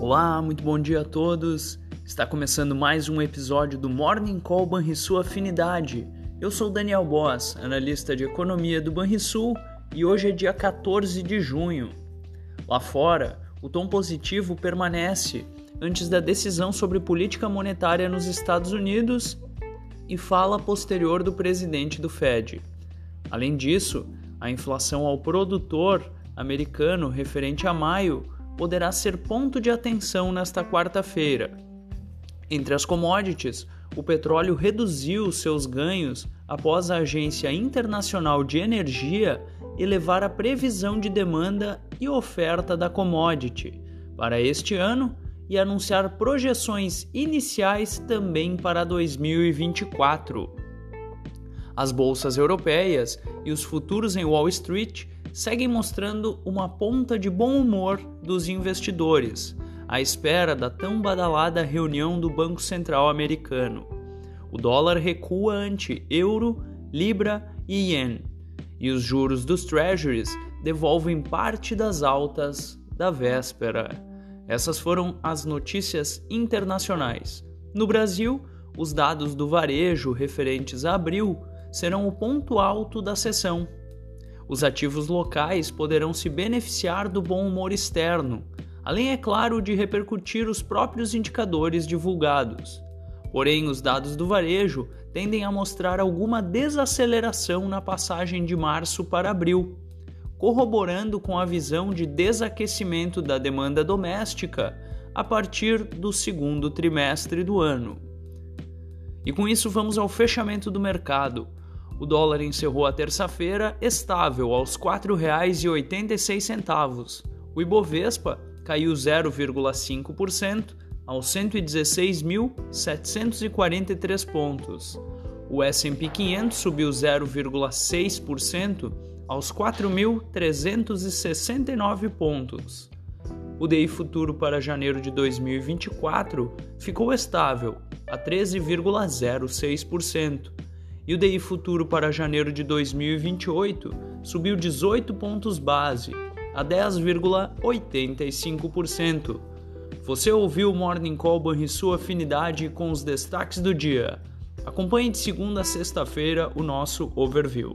Olá, muito bom dia a todos. Está começando mais um episódio do Morning Call Banrisul Afinidade. Eu sou Daniel Boss, analista de economia do Banrisul, e hoje é dia 14 de junho. Lá fora, o tom positivo permanece antes da decisão sobre política monetária nos Estados Unidos e fala posterior do presidente do Fed. Além disso, a inflação ao produtor americano referente a maio poderá ser ponto de atenção nesta quarta-feira. Entre as commodities, o petróleo reduziu seus ganhos após a Agência Internacional de Energia elevar a previsão de demanda e oferta da commodity para este ano e anunciar projeções iniciais também para 2024. As bolsas europeias e os futuros em Wall Street seguem mostrando uma ponta de bom humor dos investidores, à espera da tão badalada reunião do Banco Central americano. O dólar recua ante euro, libra e yen, e os juros dos treasuries devolvem parte das altas da véspera. Essas foram as notícias internacionais. No Brasil, os dados do varejo referentes a abril serão o ponto alto da sessão. Os ativos locais poderão se beneficiar do bom humor externo, além, é claro, de repercutir os próprios indicadores divulgados. Porém, os dados do varejo tendem a mostrar alguma desaceleração na passagem de março para abril corroborando com a visão de desaquecimento da demanda doméstica a partir do segundo trimestre do ano. E com isso vamos ao fechamento do mercado. O dólar encerrou a terça-feira estável aos R$ 4,86. O Ibovespa caiu 0,5% aos 116.743 pontos. O S&P 500 subiu 0,6% aos 4.369 pontos. O DI futuro para janeiro de 2024 ficou estável a 13,06% e o DI futuro para janeiro de 2028 subiu 18 pontos base a 10,85%. Você ouviu o Morning Call sua afinidade com os destaques do dia. Acompanhe de segunda a sexta-feira o nosso overview.